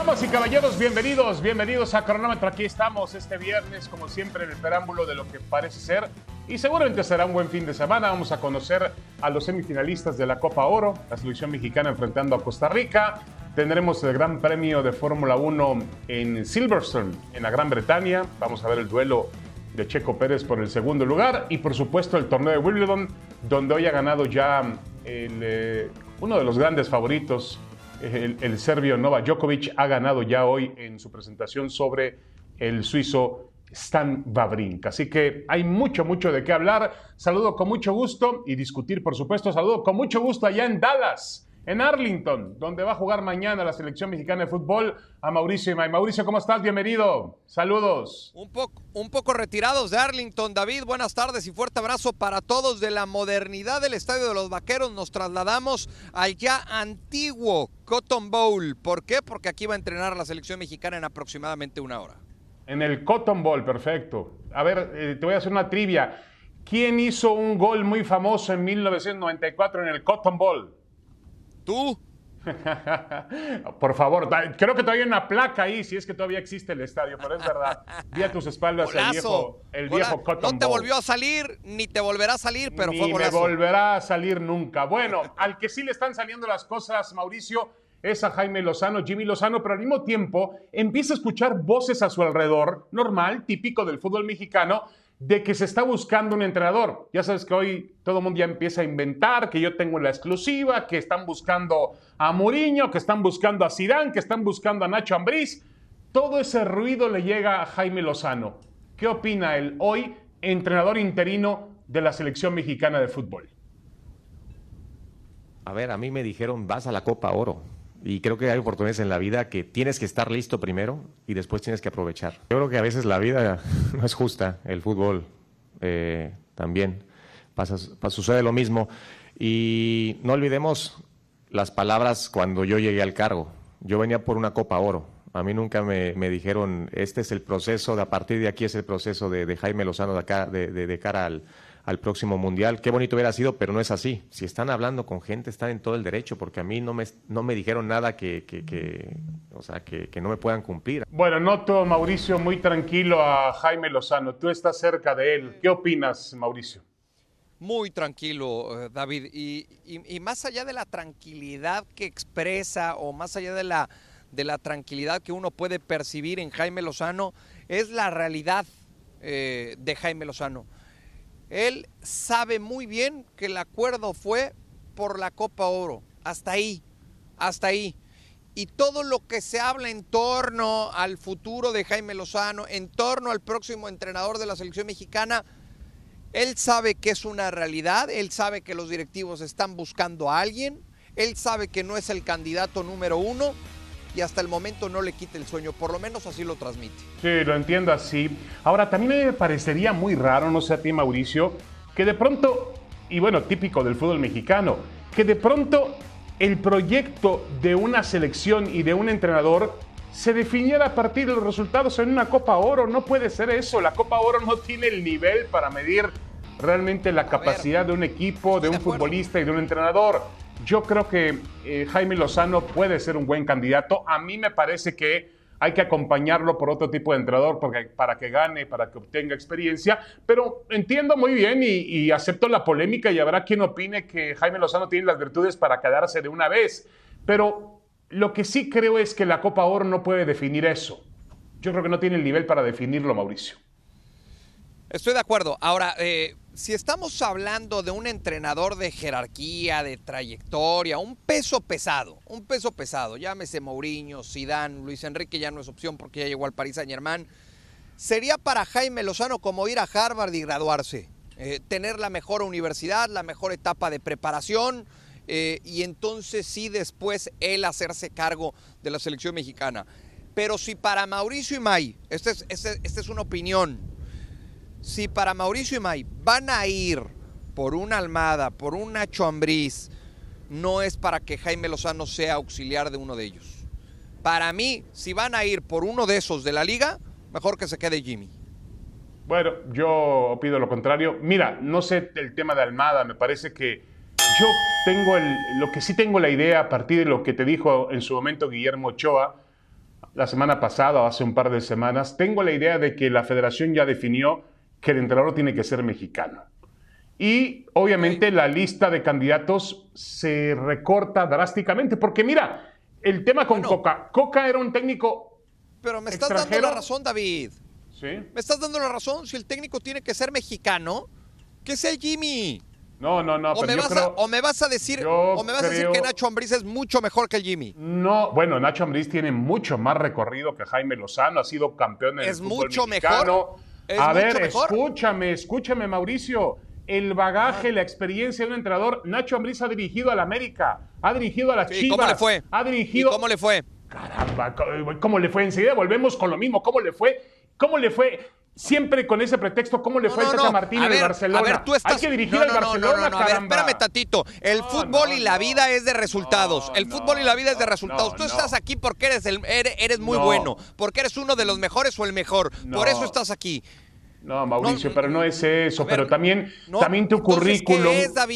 Damas y caballeros, bienvenidos, bienvenidos a Cronómetro. Aquí estamos este viernes, como siempre, en el preámbulo de lo que parece ser y seguramente será un buen fin de semana. Vamos a conocer a los semifinalistas de la Copa Oro, la selección mexicana enfrentando a Costa Rica. Tendremos el Gran Premio de Fórmula 1 en Silverstone, en la Gran Bretaña. Vamos a ver el duelo de Checo Pérez por el segundo lugar y, por supuesto, el torneo de Wimbledon, donde hoy ha ganado ya el, eh, uno de los grandes favoritos el, serbio Novak Djokovic ha ganado ya hoy en su presentación sobre el suizo Stan Wawrinka. Así que hay mucho, mucho de qué hablar. Saludo con mucho gusto y discutir, por supuesto. Saludo con mucho gusto allá en Dallas en Arlington, donde va a jugar mañana la selección mexicana de fútbol a Mauricio Imay. Mauricio, ¿cómo estás? Bienvenido. Saludos. Un poco, un poco retirados de Arlington, David. Buenas tardes y fuerte abrazo para todos de la modernidad del Estadio de los Vaqueros. Nos trasladamos al ya antiguo Cotton Bowl. ¿Por qué? Porque aquí va a entrenar la selección mexicana en aproximadamente una hora. En el Cotton Bowl, perfecto. A ver, eh, te voy a hacer una trivia. ¿Quién hizo un gol muy famoso en 1994 en el Cotton Bowl? ¿Tú? Por favor, creo que todavía hay una placa ahí, si es que todavía existe el estadio, pero es verdad. Vi a tus espaldas el viejo, el viejo No te volvió a salir, ni te volverá a salir, pero ni fue me volverá a salir nunca. Bueno, al que sí le están saliendo las cosas, Mauricio, es a Jaime Lozano, Jimmy Lozano, pero al mismo tiempo empieza a escuchar voces a su alrededor, normal, típico del fútbol mexicano, de que se está buscando un entrenador. Ya sabes que hoy todo el mundo ya empieza a inventar, que yo tengo la exclusiva, que están buscando a Mourinho, que están buscando a Zidane, que están buscando a Nacho Ambriz. Todo ese ruido le llega a Jaime Lozano. ¿Qué opina él hoy, entrenador interino de la selección mexicana de fútbol? A ver, a mí me dijeron, vas a la Copa Oro. Y creo que hay oportunidades en la vida que tienes que estar listo primero y después tienes que aprovechar. Yo creo que a veces la vida no es justa, el fútbol eh, también pasa, sucede lo mismo. Y no olvidemos las palabras cuando yo llegué al cargo. Yo venía por una Copa Oro. A mí nunca me, dijeron, este es el proceso, de a partir de aquí es el proceso de, Jaime Lozano de, acá, de, de cara al, al próximo mundial. Qué bonito hubiera sido, pero no es así. Si están hablando con gente, están en todo el derecho, porque a mí no me, no me dijeron nada que, que, o sea, que, no me puedan cumplir. Bueno, noto, Mauricio, muy tranquilo a Jaime Lozano. Tú estás cerca de él. ¿Qué opinas, Mauricio? Muy tranquilo, eh, David. Y, y, más allá de la tranquilidad que expresa o más allá de la, de la tranquilidad que uno puede percibir en Jaime Lozano, es la realidad eh, de Jaime Lozano. Él sabe muy bien que el acuerdo fue por la Copa Oro. Hasta ahí, hasta ahí. Y todo lo que se habla en torno al futuro de Jaime Lozano, en torno al próximo entrenador de la selección mexicana, él sabe que es una realidad, él sabe que los directivos están buscando a alguien, él sabe que no es el candidato número uno y hasta el momento no le quite el sueño, por lo menos así lo transmite. Sí, lo entiendo así. Ahora, también me parecería muy raro, no sé a ti Mauricio, que de pronto, y bueno, típico del fútbol mexicano, que de pronto el proyecto de una selección y de un entrenador se definiera a partir de los resultados en una Copa Oro. No puede ser eso. La Copa Oro no tiene el nivel para medir realmente la capacidad de un equipo, de un futbolista y de un entrenador. Yo creo que eh, Jaime Lozano puede ser un buen candidato. A mí me parece que hay que acompañarlo por otro tipo de entrenador porque, para que gane, para que obtenga experiencia. Pero entiendo muy bien y, y, acepto la polémica y habrá quien opine que Jaime Lozano tiene las virtudes para quedarse de una vez. Pero lo que sí creo es que la Copa Oro no puede definir eso. Yo creo que no tiene el nivel para definirlo, Mauricio. Estoy de acuerdo. Ahora, eh, si estamos hablando de un entrenador de jerarquía, de trayectoria, un peso pesado, un peso pesado, llámese Mourinho, Zidane, Luis Enrique ya no es opción porque ya llegó al Paris Saint Germain, sería para Jaime Lozano como ir a Harvard y graduarse, eh, tener la mejor universidad, la mejor etapa de preparación eh, y entonces sí después él hacerse cargo de la selección mexicana. Pero si para Mauricio Imay, esta es, esta es una opinión, si para Mauricio y May van a ir por una Almada, por un Nacho no es para que Jaime Lozano sea auxiliar de uno de ellos. Para mí, si van a ir por uno de esos de la liga, mejor que se quede Jimmy. Bueno, yo pido lo contrario. Mira, no sé el tema de Almada, me parece que yo tengo el, lo que sí tengo la idea a partir de lo que te dijo en su momento Guillermo Ochoa, la semana pasada o hace un par de semanas, tengo la idea de que la federación ya definió que el entrenador tiene que ser mexicano. Y obviamente la lista de candidatos se recorta drásticamente, porque mira, el tema con Coca. Coca era un técnico. Pero me estás dando la razón, David. Sí. Me estás dando la razón. Si el técnico tiene que ser mexicano, que sea Jimmy. No, no, no. O, me, vas a, o me vas a decir, o me vas a decir que Nacho Ambriz es mucho mejor que el Jimmy. No, bueno, Nacho Ambriz tiene mucho más recorrido que Jaime Lozano, ha sido campeón en es el fútbol mucho mexicano. mejor. A ver, escúchame, escúchame, Mauricio el bagaje, la experiencia de un entrenador. Nacho Ambriz ha dirigido al América, ha dirigido a las Chivas. ¿Cómo le fue? Ha dirigido. cómo le fue? Caramba, ¿cómo le fue? Enseguida volvemos con lo mismo. ¿Cómo le fue? ¿Cómo le fue? Siempre con ese pretexto, ¿cómo le fue a Tata Martínez de Barcelona? A ver, tú estás... Hay que dirigir al Barcelona, no, A ver, espérame tantito. El fútbol y la vida es de resultados. el fútbol y la vida es de resultados. tú estás aquí porque eres, el, eres, muy bueno, porque eres uno de los mejores o el mejor. Por eso estás aquí. No, Mauricio, pero no es eso. pero también, también tu currículum.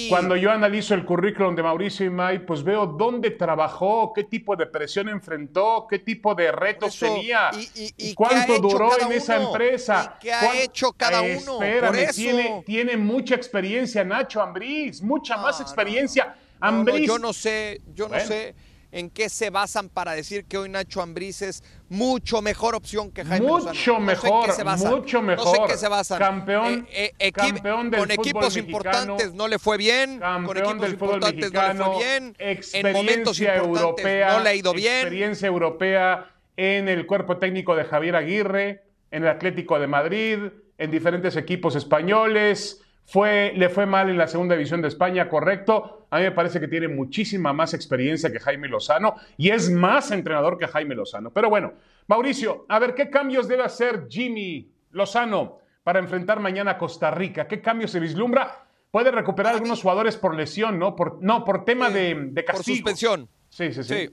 cuando yo analizo el currículum de Mauricio Imay, pues veo dónde trabajó, qué tipo de presión enfrentó, qué tipo de retos tenía, y, cuánto duró en esa empresa. ¿Qué ha hecho cada uno? Espérame, Tiene, tiene mucha experiencia Nacho Ambriz, mucha más experiencia. Ambriz. yo no sé, yo no sé en qué se basan para decir que hoy Nacho Ambriz es mucho mejor opción que Jaime Mucho mejor, mucho mejor. No sé en qué se basan. Campeón, eh, eh, campeón del Con equipos importantes no le fue bien. con equipos importantes no le fue bien. En momentos europea, no le ha ido bien. Experiencia europea en el cuerpo técnico de Javier Aguirre, en el Atlético de Madrid, en diferentes equipos españoles fue, le fue mal en la segunda división de España, correcto. A mí me parece que tiene muchísima más experiencia que Jaime Lozano y es más entrenador que Jaime Lozano. Pero bueno, Mauricio, a ver, ¿qué cambios debe hacer Jimmy Lozano para enfrentar mañana a Costa Rica? ¿Qué cambios se vislumbra? Puede recuperar algunos jugadores por lesión, ¿no? Por, no, por tema de, de, castigo. Por suspensión. sí, sí, sí.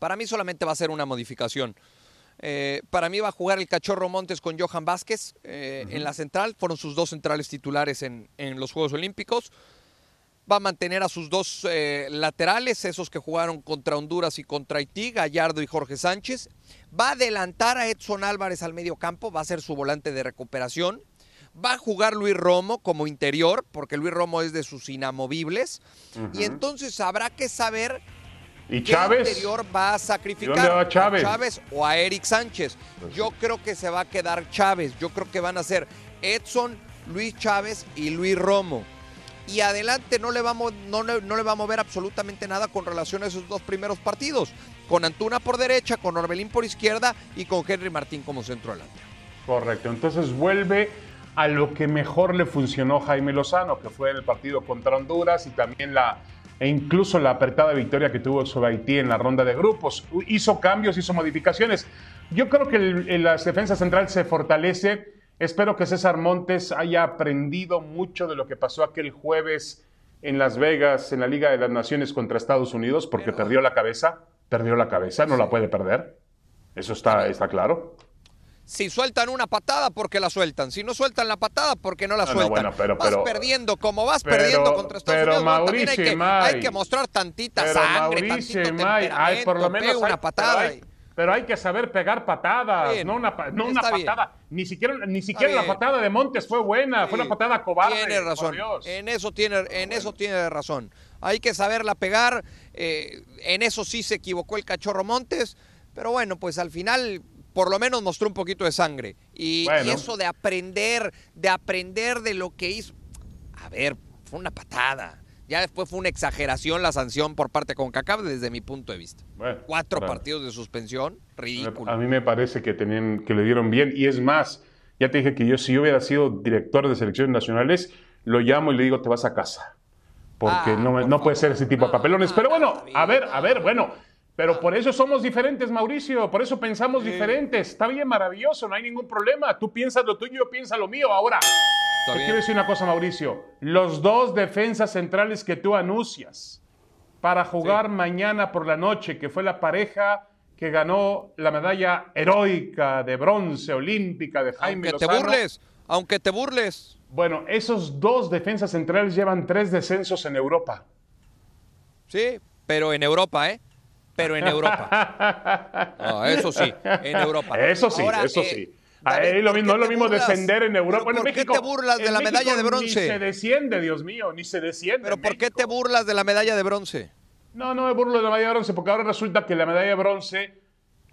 Para mí solamente va a ser una modificación. Eh, para mí va a jugar el Cachorro Montes con Johan Vázquez eh, en la central. Fueron sus dos centrales titulares en, los Juegos Olímpicos. Va a mantener a sus dos eh, laterales, esos que jugaron contra Honduras y contra Haití, Gallardo y Jorge Sánchez. Va a adelantar a Edson Álvarez al medio campo, va a ser su volante de recuperación. Va a jugar Luis Romo como interior, porque Luis Romo es de sus inamovibles. Y entonces habrá que saber ¿Y Chávez? interior va a sacrificar a Chávez? Chávez o a Eric Sánchez? Pues Yo creo que se va a quedar Chávez. Yo creo que van a ser Edson, Luis Chávez y Luis Romo. Y adelante no le, vamos, no, no le va a mover absolutamente nada con relación a esos dos primeros partidos. Con Antuna por derecha, con Orbelín por izquierda y con Henry Martín como centro delantero. Correcto. Entonces vuelve a lo que mejor le funcionó Jaime Lozano, que fue el partido contra Honduras y también la e incluso la apretada victoria que tuvo sobre Haití en la ronda de grupos. Hizo cambios, hizo modificaciones. Yo creo que la defensa central se fortalece. Espero que César Montes haya aprendido mucho de lo que pasó aquel jueves en Las Vegas, en la Liga de las Naciones contra Estados Unidos, porque perdió la cabeza, perdió la cabeza, no la puede perder. Eso está, está claro. Si sueltan una patada, porque la sueltan. Si no sueltan la patada, porque no la sueltan. pero, vas perdiendo, como vas perdiendo contra Estados pero Unidos. Mauricio hay, que, hay que mostrar tantita sangre, Mauricio tantito hay, por lo menos una patada. Pero hay, que saber pegar patadas, no una, no una patada. Ni siquiera, ni siquiera la patada de Montes fue buena, fue una patada cobarde. Tiene razón. En eso tiene, en eso tiene razón. Hay que saberla pegar. Eh, en eso sí se equivocó el cachorro Montes. Pero bueno, pues al final por lo menos mostró un poquito de sangre. Y, eso de aprender, de aprender de lo que hizo. A ver, fue una patada. Ya después fue una exageración la sanción por parte de CONCACAF desde mi punto de vista. Cuatro partidos de suspensión, ridículo. A mí me parece que, tenían, que le dieron bien. Y es más, ya te dije que yo si yo hubiera sido director de selecciones nacionales, lo llamo y le digo te vas a casa. Porque ah, no, no puede ser ese tipo de papelones. Pero bueno, a ver, a ver, bueno, pero por eso somos diferentes, Mauricio, por eso pensamos diferentes. Está bien, maravilloso, no hay ningún problema. Tú piensas lo tuyo, yo pienso lo mío. Ahora, te quiero decir una cosa, Mauricio. Los dos defensas centrales que tú anuncias para jugar mañana por la noche, que fue la pareja que ganó la medalla heroica de bronce olímpica de Jaime Aunque te burles, aunque te burles. Bueno, esos dos defensas centrales llevan tres descensos en Europa. Sí, pero en Europa, ¿eh? pero en Europa. eso sí, en Europa. Eso sí, eso sí. Ahí lo mismo, no es lo mismo descender en Europa. ¿Por qué te burlas de la medalla de bronce? Ni se desciende, Dios mío, ni se desciende. ¿Pero por qué te burlas de la medalla de bronce? No, no me burlo de la medalla de bronce, porque ahora resulta que la medalla de bronce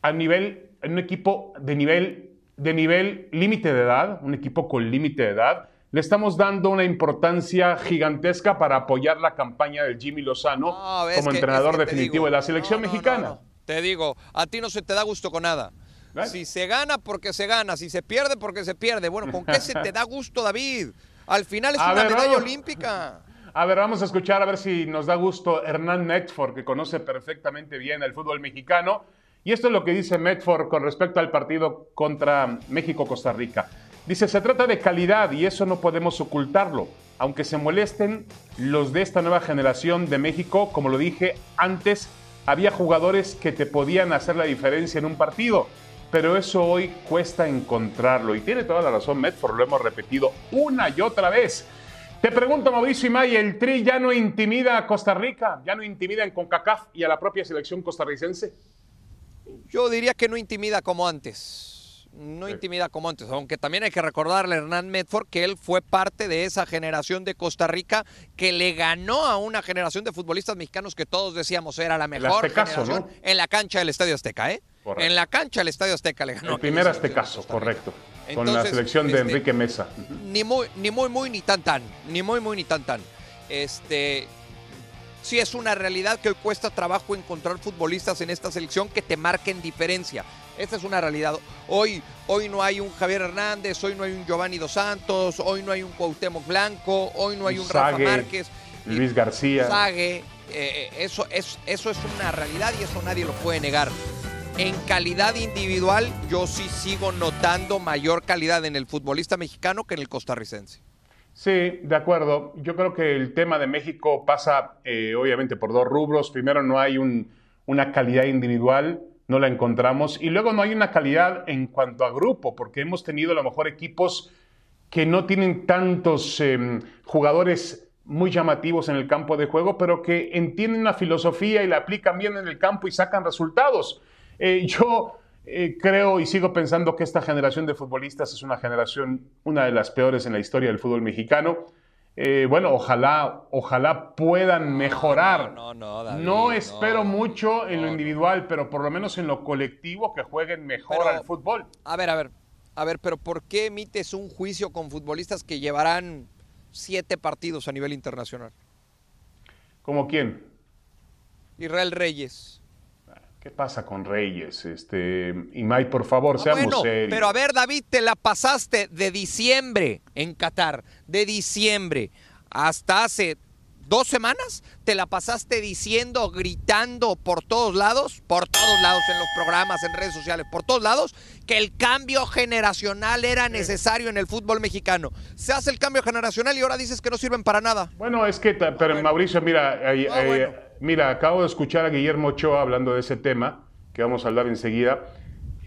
a nivel, en un equipo de nivel, de nivel límite de edad, un equipo con límite de edad, le estamos dando una importancia gigantesca para apoyar la campaña del Jimmy Lozano como entrenador definitivo de la selección mexicana. te digo, a ti no se te da gusto con nada. Si se gana, porque se gana. Si se pierde, porque se pierde. Bueno, ¿con qué se te da gusto, David? Al final es una medalla olímpica. A ver, vamos a escuchar a ver si nos da gusto Hernán Netford, que conoce perfectamente bien el fútbol mexicano. Y esto es lo que dice Medford con respecto al partido contra México-Costa Rica. Dice, se trata de calidad y eso no podemos ocultarlo. Aunque se molesten los de esta nueva generación de México, como lo dije antes, había jugadores que te podían hacer la diferencia en un partido pero eso hoy cuesta encontrarlo. Y tiene toda la razón Medford, lo hemos repetido una y otra vez. Te pregunto, Mauricio Imay, ¿el Tri ya no intimida a Costa Rica? ¿Ya no intimida en CONCACAF y a la propia selección costarricense? Yo diría que no intimida como antes. No intimida como antes, aunque también hay que recordarle a Hernán Medford que él fue parte de esa generación de Costa Rica que le ganó a una generación de futbolistas mexicanos que todos decíamos era la mejor generación en la cancha del Estadio Azteca, ¿eh? En la cancha del Estadio Azteca le ganó. El primer Aztecaso, correcto. con la selección de este, Enrique Mesa. Ni muy, ni muy, muy, ni tan tan. Ni muy, muy, ni tan tan. Este. Sí es una realidad que hoy cuesta trabajo encontrar futbolistas en esta selección que te marquen diferencia. Esta es una realidad. Hoy, hoy no hay un Javier Hernández, hoy no hay un Giovanni Dos Santos, hoy no hay un Cuauhtémoc Blanco, hoy no hay un Rafa Márquez. Luis García. Sague, eh, eso, es, eso es una realidad y eso nadie lo puede negar. En calidad individual, yo sí sigo notando mayor calidad en el futbolista mexicano que en el costarricense. Sí, de acuerdo. Yo creo que el tema de México pasa eh, obviamente por dos rubros. Primero, no hay una calidad individual, no la encontramos. Y luego no hay una calidad en cuanto a grupo, porque hemos tenido a lo mejor equipos que no tienen tantos em, jugadores muy llamativos en el campo de juego, pero que entienden una filosofía y la aplican bien en el campo y sacan resultados. Eh, yo eh, creo y sigo pensando que esta generación de futbolistas es una generación, una de las peores en la historia del fútbol mexicano. Eh, bueno, ojalá, ojalá puedan mejorar. No, no, no, no espero mucho en lo individual, pero por lo menos en lo colectivo que jueguen mejor al fútbol. A ver, a ver, a ver, pero ¿por qué emites un juicio con futbolistas que llevarán siete partidos a nivel internacional? ¿Como quién? Israel Reyes. ¿Qué pasa con Reyes? Este, Imay, por favor, ah, seamos serios. Pero a ver, David, te la pasaste de diciembre en Qatar, de diciembre hasta hace dos semanas, te la pasaste diciendo, gritando por todos lados, por todos lados, en los programas, en redes sociales, por todos lados, que el cambio generacional era necesario en el fútbol mexicano. Se hace el cambio generacional y ahora dices que no sirven para nada. Bueno, es que, pero Mauricio, mira, ah, Mira, acabo de escuchar a Guillermo Ochoa hablando de ese tema, que vamos a hablar enseguida,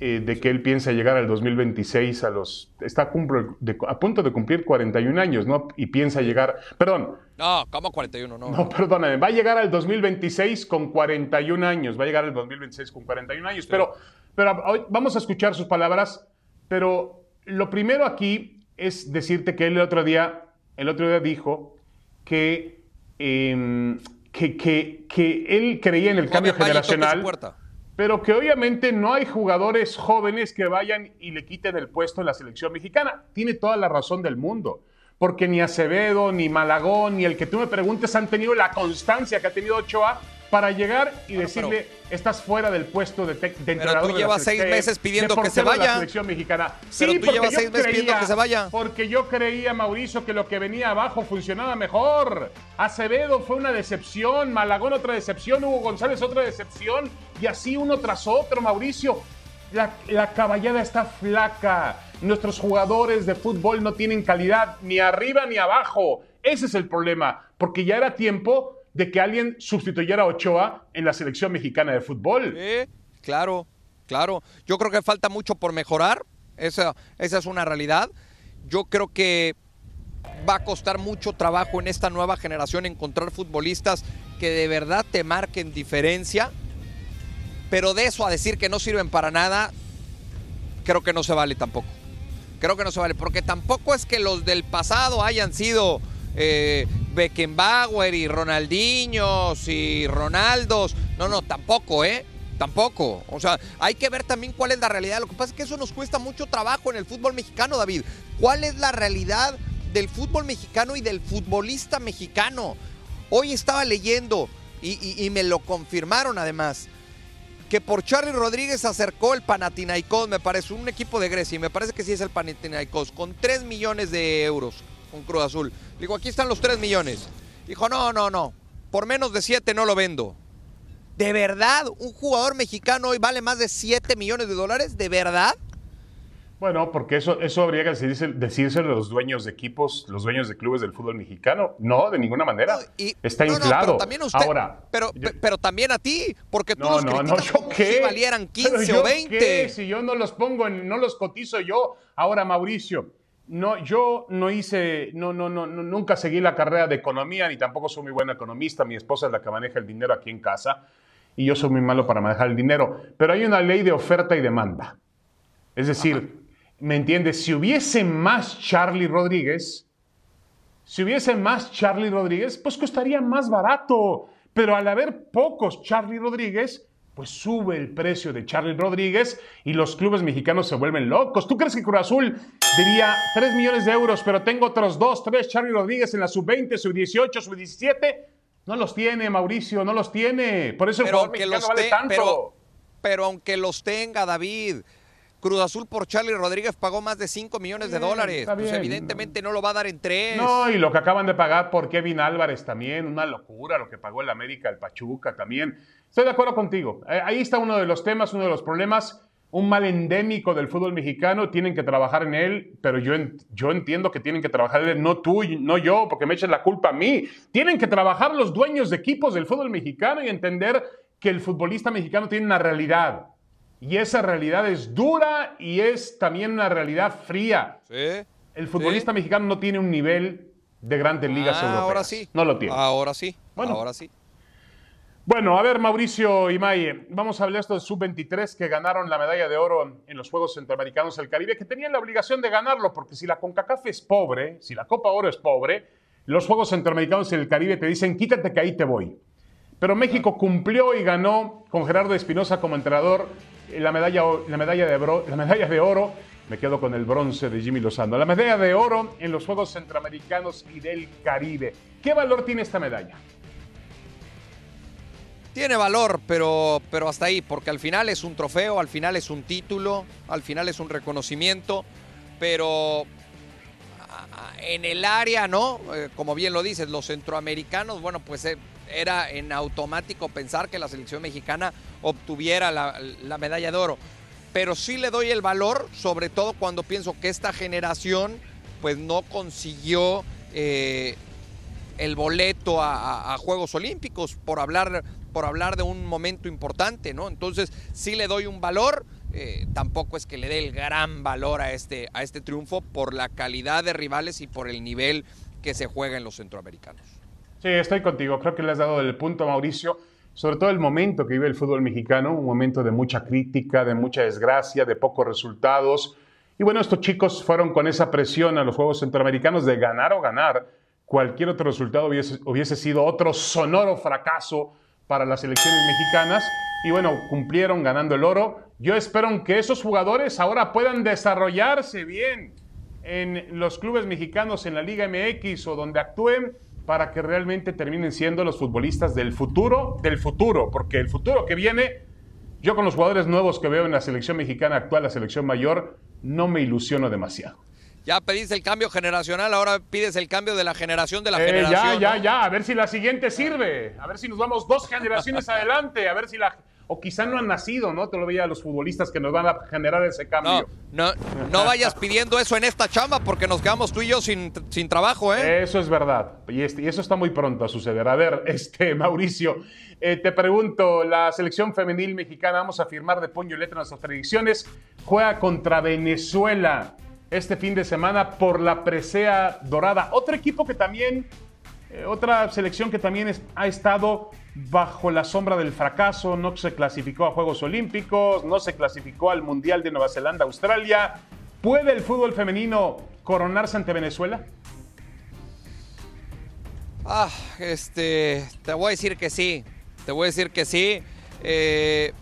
eh, de que él piensa llegar al 2026 a los... Está a, punto de cumplir 41 años, ¿no? Y piensa llegar... Perdón. No, ¿cómo 41? No, no, perdóname. Va a llegar al 2026 con 41 años. Va a llegar al 2026 con 41 años. Pero, pero hoy vamos a escuchar sus palabras. Pero lo primero aquí es decirte que él el otro día, el otro día dijo que... Em, que, que, que él creía en el cambio generacional, pero que obviamente no hay jugadores jóvenes que vayan y le quiten el puesto en la selección mexicana. Tiene toda la razón del mundo, porque ni Acevedo, ni Malagón, ni el que tú me preguntes han tenido la constancia que ha tenido Ochoa para llegar y decirle, estás fuera del puesto de, de entrenador. Pero tú llevas seis meses pidiendo que se vaya. La selección mexicana. Sí, pero tú llevas seis meses pidiendo que se vaya. Porque yo creía, Mauricio, que lo que venía abajo funcionaba mejor. Acevedo fue una decepción, Malagón otra decepción, Hugo González otra decepción, y así uno tras otro, Mauricio. La, la caballada está flaca. Nuestros jugadores de fútbol no tienen calidad ni arriba ni abajo. Ese es el problema, porque ya era tiempo de que alguien sustituyera a Ochoa en la selección mexicana de fútbol. claro, claro. Yo creo que falta mucho por mejorar. Esa, esa es una realidad. Yo creo que va a costar mucho trabajo en esta nueva generación encontrar futbolistas que de verdad te marquen diferencia. pero de eso a decir que no sirven para nada, creo que no se vale tampoco. Creo que no se vale, porque tampoco es que los del pasado hayan sido eh, Beckenbauer y Ronaldinho y Ronaldos. No, no, tampoco, ¿eh? Tampoco. O sea, hay que ver también cuál es la realidad. Lo que pasa es que eso nos cuesta mucho trabajo en el fútbol mexicano, David. ¿Cuál es la realidad del fútbol mexicano y del futbolista mexicano? Hoy estaba leyendo y, me lo confirmaron además que por Charlie Rodríguez acercó el Panathinaikos, me parece, un equipo de Grecia, y me parece que sí es el Panathinaikos, con 3 millones de euros con Cruz Azul. Digo, aquí están los 3 millones. Dijo, no, no, no, por menos de 7 no lo vendo. ¿De verdad? ¿Un jugador mexicano hoy vale más de 7 millones de dólares? ¿De verdad? Bueno, porque eso, eso habría que decirse, a los dueños de equipos, los dueños de clubes del fútbol mexicano. No, de ninguna manera. Está inflado. pero también usted, Ahora, pero, pero también a ti, porque tú no, no, no, yo qué. si valieran 15 o 20. Qué? Si yo no los pongo, en, no los cotizo yo. Ahora, Mauricio, no, yo no hice, no, no, no, nunca seguí la carrera de economía, ni tampoco soy muy buen economista. Mi esposa es la que maneja el dinero aquí en casa y yo soy muy malo para manejar el dinero. Pero hay una ley de oferta y demanda. Es decir, ¿Me entiendes? Si hubiese más Charlie Rodríguez, si hubiese más Charlie Rodríguez, pues costaría más barato. Pero al haber pocos Charlie Rodríguez, pues sube el precio de Charlie Rodríguez y los clubes mexicanos se vuelven locos. ¿Tú crees que Cruz Azul diría 3 millones de euros, pero tengo otros 2, 3 Charlie Rodríguez en la sub-20, sub-18, sub-17? No los tiene, Mauricio, no los tiene. Por eso el jugador mexicano vale tanto. Pero, pero aunque los tenga, David, Cruz Azul por Charlie Rodríguez pagó más de 5 millones de dólares. Pues evidentemente no lo va a dar en tres. No, y lo que acaban de pagar por Kevin Álvarez también, una locura lo que pagó el América, el Pachuca también. Estoy de acuerdo contigo. Eh, ahí está uno de los temas, uno de los problemas, un mal endémico del fútbol mexicano. Tienen que trabajar en él, pero yo, yo entiendo que tienen que trabajar en él, no tú, no yo, porque me eches la culpa a mí. Tienen que trabajar los dueños de equipos del fútbol mexicano y entender que el futbolista mexicano tiene una realidad y esa realidad es dura y es también una realidad fría. Sí. El futbolista mexicano no tiene un nivel de grandes ligas ah, europeas. Ahora sí. No lo tiene. Ahora sí. Bueno. Ahora sí. Bueno, a ver, Mauricio y Maye, vamos a hablar esto de sub-23 que ganaron la medalla de oro en los Juegos Centroamericanos del Caribe, que tenían la obligación de ganarlo, porque si la CONCACAF es pobre, si la Copa Oro es pobre, los Juegos Centroamericanos del Caribe te dicen, quítate que ahí te voy. Pero México cumplió y ganó con Gerardo Espinosa como entrenador la medalla, la medalla, de, de oro, me quedo con el bronce de Jimmy Lozano, la medalla de oro en los Juegos Centroamericanos y del Caribe. ¿Qué valor tiene esta medalla? Tiene valor, pero, pero hasta ahí, porque al final es un trofeo, al final es un título, al final es un reconocimiento, pero en el área, ¿no? Eh, como bien lo dices, los centroamericanos, bueno, pues eh, era en automático pensar que la selección mexicana obtuviera la, medalla de oro. Pero sí le doy el valor, sobre todo cuando pienso que esta generación pues no consiguió eh, el boleto a, Juegos Olímpicos por hablar, por hablar de un momento importante, ¿no? Entonces sí le doy un valor, eh, tampoco es que le dé el gran valor a este, a este triunfo por la calidad de rivales y por el nivel que se juega en los centroamericanos. Sí, estoy contigo. Creo que le has dado el punto, Mauricio. Sobre todo el momento que vive el fútbol mexicano, un momento de mucha crítica, de mucha desgracia, de pocos resultados. Y bueno, estos chicos fueron con esa presión a los Juegos Centroamericanos de ganar o ganar. Cualquier otro resultado hubiese, sido otro sonoro fracaso para las selecciones mexicanas. Y bueno, cumplieron ganando el oro. Yo espero que esos jugadores ahora puedan desarrollarse bien en los clubes mexicanos en la Liga MX o donde actúen para que realmente terminen siendo los futbolistas del futuro, del futuro, porque el futuro que viene, yo con los jugadores nuevos que veo en la selección mexicana actual, la selección mayor, no me ilusiono demasiado. Ya pediste el cambio generacional, ahora pides el cambio de la generación de la eh, generación. Ya, ya, ya, a ver si la siguiente sirve, a ver si nos vamos dos generaciones adelante, a ver si la o quizá no han nacido, ¿no? Te lo veía a los futbolistas que nos van a generar ese cambio. No, no, no vayas pidiendo eso en esta chamba porque nos quedamos tú y yo sin, sin trabajo, ¿eh? Eso es verdad. Y, este, y, eso está muy pronto a suceder. A ver, este, Mauricio, eh, te pregunto, la selección femenil mexicana, vamos a firmar de puño y letra nuestras predicciones, juega contra Venezuela este fin de semana por la presea dorada. Otro equipo que también Eh, otra selección que también ha estado bajo la sombra del fracaso, no se clasificó a Juegos Olímpicos, no se clasificó al Mundial de Nueva Zelanda, Australia. ¿Puede el fútbol femenino coronarse ante Venezuela? Ah, este, te voy a decir que sí, te voy a decir que sí. Eh,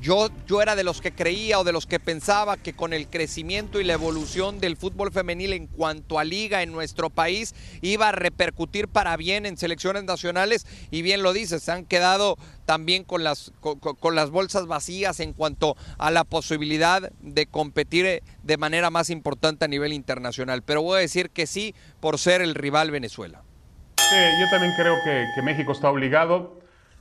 yo, yo, era de los que creía o de los que pensaba que con el crecimiento y la evolución del fútbol femenil en cuanto a liga en nuestro país iba a repercutir para bien en selecciones nacionales y bien lo dices, se han quedado también con las, con las bolsas vacías en cuanto a la posibilidad de competir eh, de manera más importante a nivel internacional. Pero voy a decir que sí por ser el rival Venezuela. Yo también creo que México está obligado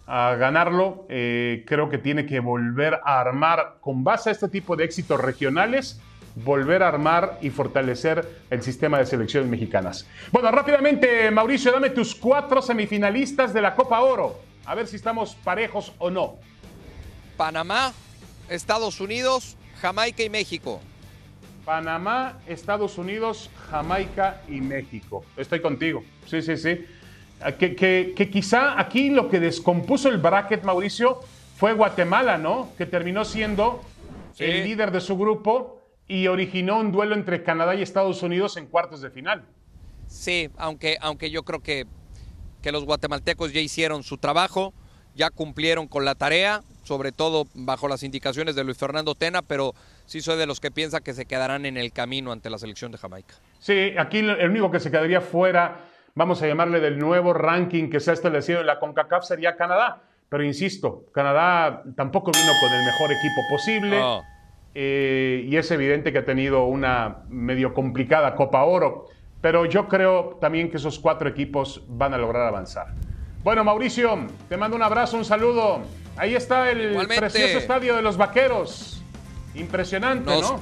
a ganarlo. Eh, creo que tiene que volver a armar, con base a este tipo de éxitos regionales, volver a armar y fortalecer el sistema de selecciones mexicanas. Bueno, rápidamente, Mauricio, dame tus cuatro semifinalistas de la Copa Oro. A ver si estamos parejos o no. Panamá, Estados Unidos, Jamaica y México. Panamá, Estados Unidos, Jamaica y México. Estoy contigo. Sí, sí, sí. Que, quizá aquí lo que descompuso el bracket, Mauricio, fue Guatemala, ¿no? Que terminó siendo el líder de su grupo y originó un duelo entre Canadá y Estados Unidos en cuartos de final. Sí, aunque, aunque yo creo que, que los guatemaltecos ya hicieron su trabajo, ya cumplieron con la tarea, sobre todo bajo las indicaciones de Luis Fernando Tena, pero sí soy de los que piensa que se quedarán en el camino ante la selección de Jamaica. Sí, aquí el único que se quedaría fuera vamos a llamarle del nuevo ranking que se ha establecido en la CONCACAF sería Canadá. Pero insisto, Canadá tampoco vino con el mejor equipo posible. Eh, y es evidente que ha tenido una medio complicada Copa Oro. Pero yo creo también que esos cuatro equipos van a lograr avanzar. Bueno, Mauricio, te mando un abrazo, un saludo. Ahí está el precioso estadio de los Vaqueros. Impresionante, ¿no?